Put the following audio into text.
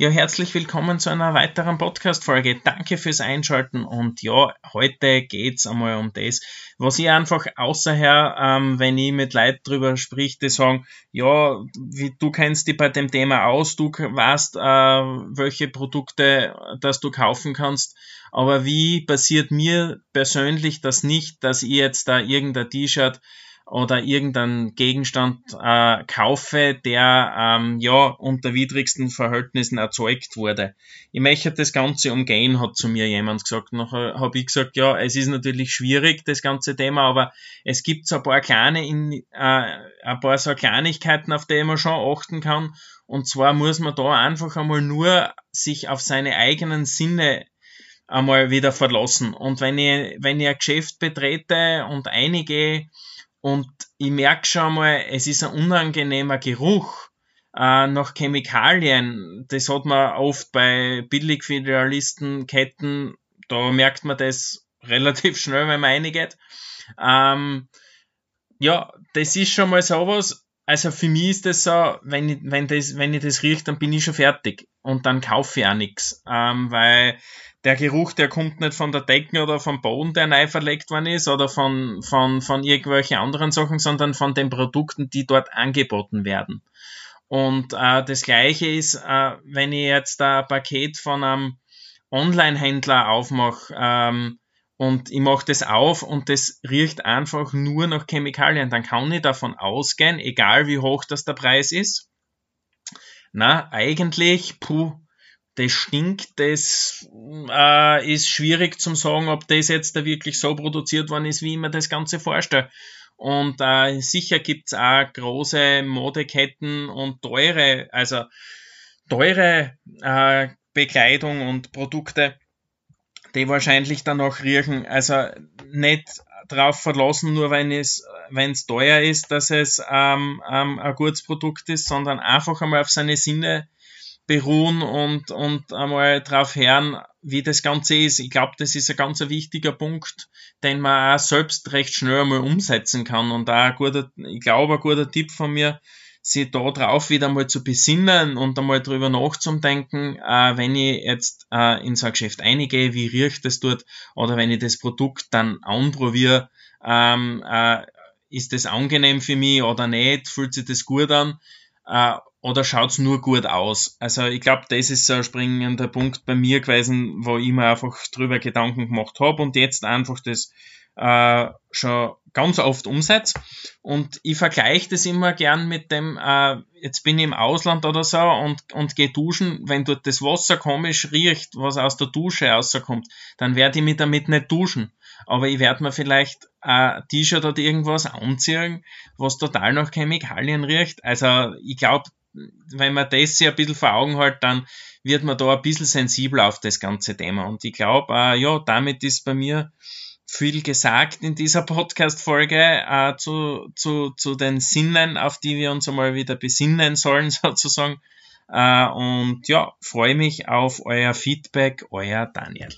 Ja, herzlich willkommen zu einer weiteren Podcast-Folge. Danke fürs Einschalten und ja, heute geht's einmal um das, was ich einfach außerher, ähm, wenn ich mit Leuten drüber sprich, die sagen, ja, wie, du kennst dich bei dem Thema aus, du weißt, äh, welche Produkte, das du kaufen kannst, aber wie passiert mir persönlich das nicht, dass ich jetzt da irgendein T-Shirt oder irgendeinen Gegenstand äh, kaufe, der ähm, ja unter widrigsten Verhältnissen erzeugt wurde. Ich möchte das Ganze umgehen, hat zu mir jemand gesagt. Nachher habe ich gesagt, ja, es ist natürlich schwierig, das ganze Thema, aber es gibt so ein paar kleine, in, äh, ein paar so Kleinigkeiten, auf die man schon achten kann. Und zwar muss man da einfach einmal nur sich auf seine eigenen Sinne einmal wieder verlassen. Und wenn ich, wenn ich ein Geschäft betrete und einige und ich merke schon mal, es ist ein unangenehmer Geruch äh, nach Chemikalien. Das hat man oft bei Billigfilialistenketten, da merkt man das relativ schnell, wenn man reingeht. Ähm, ja, das ist schon mal sowas. Also für mich ist das so, wenn ich, wenn das, wenn ich das rieche, dann bin ich schon fertig. Und dann kaufe ich auch nichts. Ähm, weil der Geruch, der kommt nicht von der Decke oder vom Boden, der neu verlegt worden ist, oder von, von, von irgendwelchen anderen Sachen, sondern von den Produkten, die dort angeboten werden. Und äh, das Gleiche ist, äh, wenn ich jetzt ein Paket von einem Online-Händler aufmache ähm, und ich mache das auf und das riecht einfach nur nach Chemikalien, dann kann ich davon ausgehen, egal wie hoch das der Preis ist. Na, eigentlich, puh, das stinkt, das äh, ist schwierig zum sagen, ob das jetzt da wirklich so produziert worden ist, wie ich mir das Ganze vorstelle. Und äh, sicher gibt's auch große Modeketten und teure, also teure äh, Bekleidung und Produkte, die wahrscheinlich dann auch riechen. Also nicht drauf verlassen, nur wenn es wenn es teuer ist, dass es ähm, ähm, ein gutes Produkt ist, sondern einfach einmal auf seine Sinne beruhen und, und einmal drauf hören, wie das Ganze ist. Ich glaube, das ist ein ganz wichtiger Punkt, den man auch selbst recht schnell einmal umsetzen kann. Und da ein guter, ich glaube, ein guter Tipp von mir, sich da drauf wieder mal zu besinnen und einmal drüber nachzudenken, äh, wenn ich jetzt äh, in so ein Geschäft eingehe, wie riecht das dort, oder wenn ich das Produkt dann anprobiere, ähm, äh, ist das angenehm für mich oder nicht, fühlt sich das gut an, äh, oder schaut's nur gut aus? Also ich glaube, das ist so ein springender Punkt bei mir gewesen, wo ich mir einfach drüber Gedanken gemacht habe und jetzt einfach das äh, schon ganz oft umsetze. Und ich vergleiche das immer gern mit dem, äh, jetzt bin ich im Ausland oder so und, und gehe duschen, wenn dort das Wasser komisch riecht, was aus der Dusche rauskommt, dann werde ich mich damit nicht duschen. Aber ich werde mir vielleicht ein T-Shirt oder irgendwas anziehen, was total nach Chemikalien riecht. Also ich glaube, wenn man das sich ein bisschen vor Augen hält, dann wird man da ein bisschen sensibler auf das ganze Thema. Und ich glaube, äh, ja, damit ist bei mir viel gesagt in dieser Podcast-Folge äh, zu, zu, zu den Sinnen, auf die wir uns einmal wieder besinnen sollen, sozusagen. Äh, und ja, freue mich auf euer Feedback, euer Daniel.